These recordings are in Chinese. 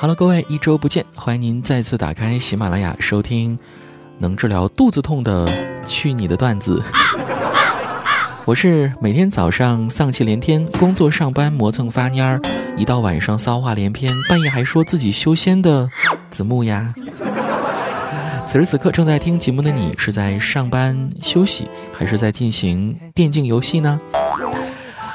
好了，各位，一周不见，欢迎您再次打开喜马拉雅收听能治疗肚子痛的《去你的段子》。我是每天早上丧气连天，工作上班磨蹭发蔫儿，一到晚上骚话连篇，半夜还说自己修仙的子木呀。此时此刻正在听节目的你，是在上班休息，还是在进行电竞游戏呢？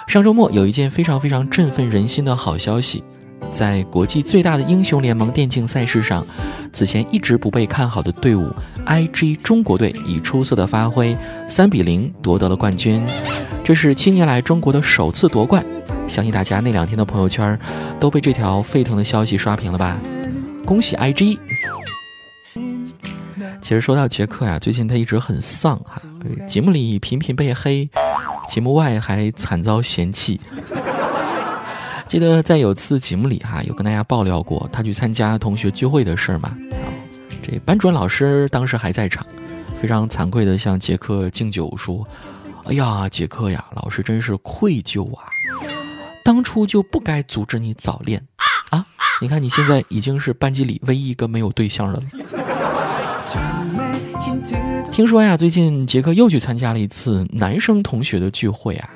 上周末有一件非常非常振奋人心的好消息。在国际最大的英雄联盟电竞赛事上，此前一直不被看好的队伍 IG 中国队以出色的发挥，三比零夺得了冠军。这是七年来中国的首次夺冠。相信大家那两天的朋友圈都被这条沸腾的消息刷屏了吧？恭喜 IG！其实说到杰克呀，最近他一直很丧哈，节目里频频被黑，节目外还惨遭嫌弃。记得在有次节目里哈，有跟大家爆料过他去参加同学聚会的事儿嘛？这班主任老师当时还在场，非常惭愧的向杰克敬酒说：“哎呀，杰克呀，老师真是愧疚啊！当初就不该阻止你早恋啊！你看你现在已经是班级里唯一一个没有对象的了。”听说呀，最近杰克又去参加了一次男生同学的聚会啊，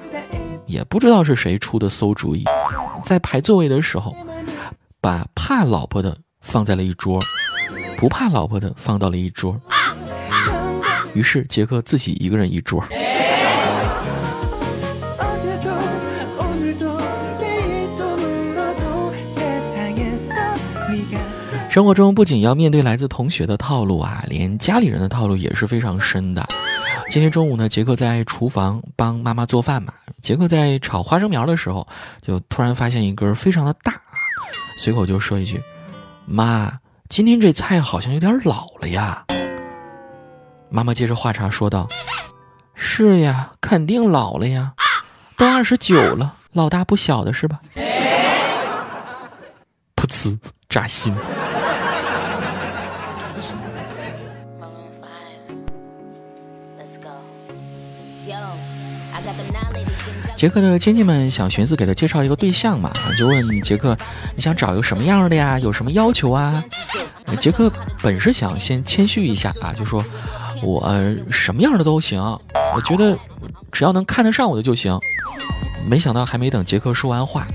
也不知道是谁出的馊主意。在排座位的时候，把怕老婆的放在了一桌，不怕老婆的放到了一桌。于是杰克自己一个人一桌。生活中不仅要面对来自同学的套路啊，连家里人的套路也是非常深的。今天中午呢，杰克在厨房帮妈妈做饭嘛。杰克在炒花生苗的时候，就突然发现一根非常的大，随口就说一句：“妈，今天这菜好像有点老了呀。”妈妈接着话茬说道：“是呀，肯定老了呀，都二十九了，老大不小的是吧？” 噗呲，扎心。杰克的亲戚们想寻思给他介绍一个对象嘛，就问杰克：“你想找一个什么样的呀？有什么要求啊？”杰克本是想先谦虚一下啊，就说：“我什么样的都行，我觉得只要能看得上我的就行。”没想到还没等杰克说完话，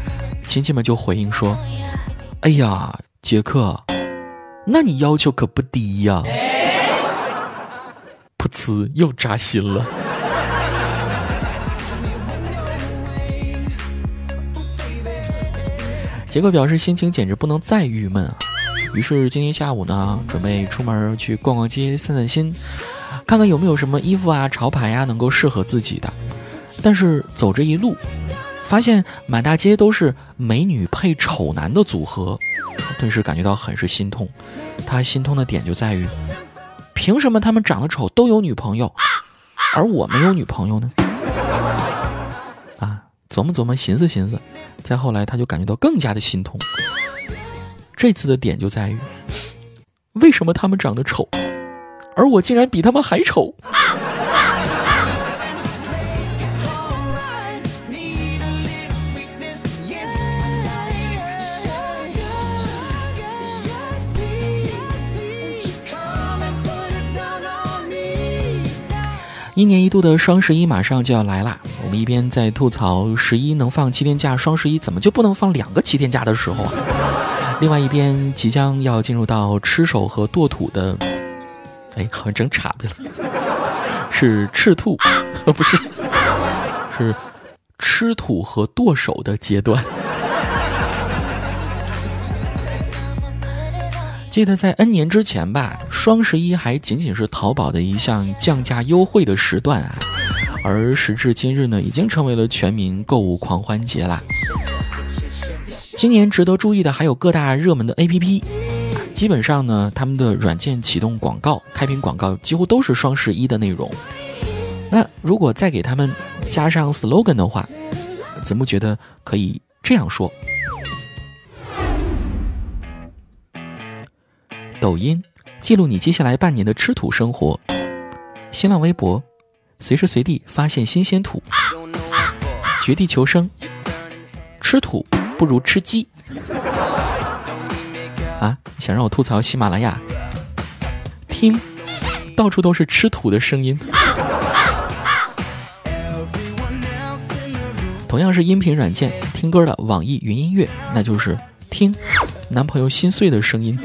亲戚们就回应说：“哎呀，杰克，那你要求可不低呀！”噗呲，又扎心了。杰克表示心情简直不能再郁闷啊！于是今天下午呢，准备出门去逛逛街、散散心，看看有没有什么衣服啊、潮牌呀能够适合自己的。但是走这一路，发现满大街都是美女配丑男的组合，顿时感觉到很是心痛。他心痛的点就在于，凭什么他们长得丑都有女朋友，而我没有女朋友呢？琢磨琢磨，寻思寻思，再后来他就感觉到更加的心痛。这次的点就在于，为什么他们长得丑，而我竟然比他们还丑？一年一度的双十一马上就要来啦！我们一边在吐槽十一能放七天假，双十一怎么就不能放两个七天假的时候啊？另外一边即将要进入到吃手和剁土的，哎，好像整岔劈了，是赤兔，呃，不是，是吃土和剁手的阶段。记得在 N 年之前吧，双十一还仅仅是淘宝的一项降价优惠的时段啊，而时至今日呢，已经成为了全民购物狂欢节啦。今年值得注意的还有各大热门的 APP，基本上呢，他们的软件启动广告、开屏广告几乎都是双十一的内容。那如果再给他们加上 slogan 的话，子木觉得可以这样说。抖音记录你接下来半年的吃土生活，新浪微博随时随地发现新鲜土，绝地求生，吃土不如吃鸡。啊，想让我吐槽喜马拉雅？听，到处都是吃土的声音。同样是音频软件听歌的网易云音乐，那就是听男朋友心碎的声音。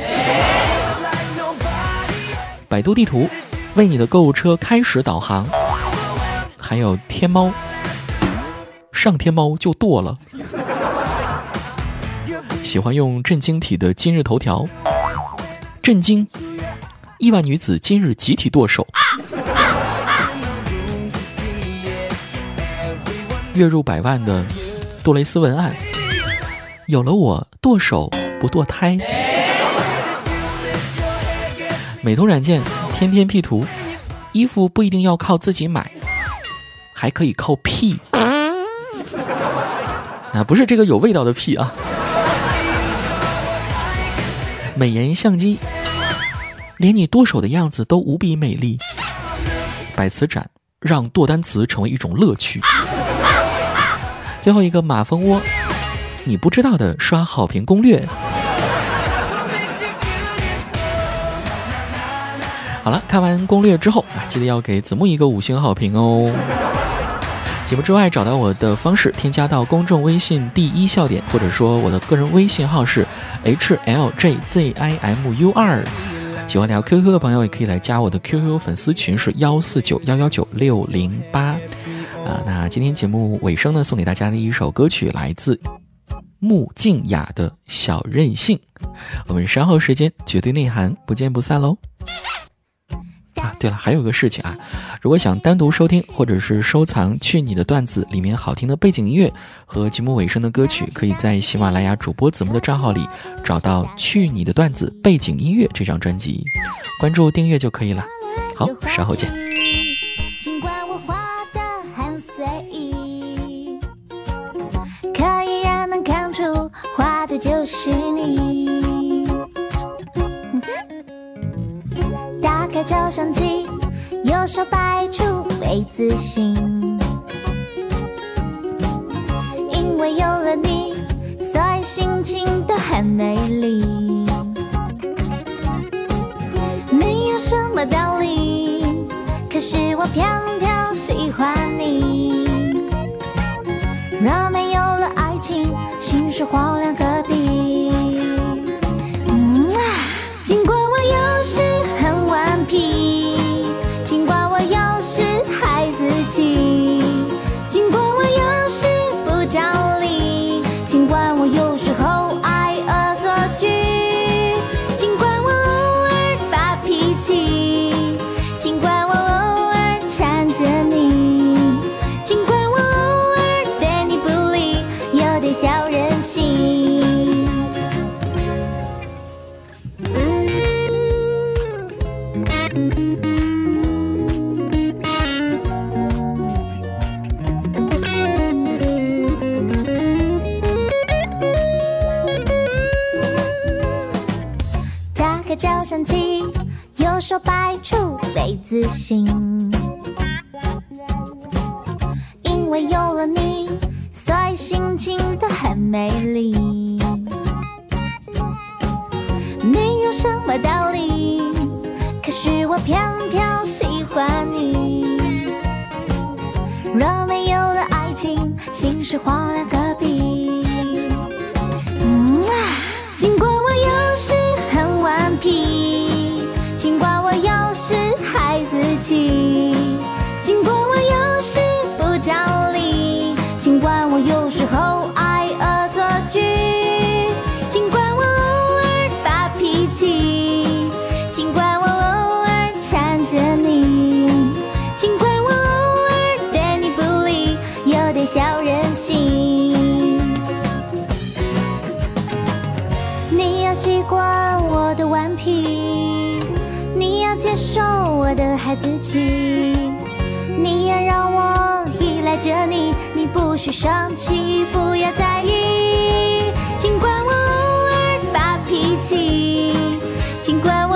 百度地图为你的购物车开始导航，还有天猫，上天猫就剁了。喜欢用震惊体的今日头条，震惊，亿万女子今日集体剁手。月入百万的杜蕾斯文案，有了我剁手不堕胎。美图软件天天 P 图，衣服不一定要靠自己买，还可以靠屁。啊，不是这个有味道的屁啊。美颜相机，连你剁手的样子都无比美丽。百词斩，让剁单词成为一种乐趣。最后一个马蜂窝，你不知道的刷好评攻略。好了，看完攻略之后啊，记得要给子木一个五星好评哦。节目之外找到我的方式，添加到公众微信第一笑点，或者说我的个人微信号是 h l j z i m u 二。喜欢聊 QQ 的朋友也可以来加我的 QQ 粉丝群，是幺四九幺幺九六零八。啊，那今天节目尾声呢，送给大家的一首歌曲来自穆静雅的《小任性》。我们稍后时间绝对内涵，不见不散喽。啊，对了，还有个事情啊，如果想单独收听或者是收藏《去你的段子》里面好听的背景音乐和节目尾声的歌曲，可以在喜马拉雅主播子木的账号里找到《去你的段子》背景音乐这张专辑，关注订阅就可以了。好，稍后见。开照相机，右手摆出 V 字形。因为有了你，所以心情都很美丽。没有什么道理，可是我偏偏喜欢你。有时候爱自信。因为有了你，所以心情都很美丽。没有什么道理，可是我偏偏喜欢你。若没有了爱情，心是荒凉接受我的孩子气，你也让我依赖着你，你不许生气，不要在意。尽管我偶尔发脾气，尽管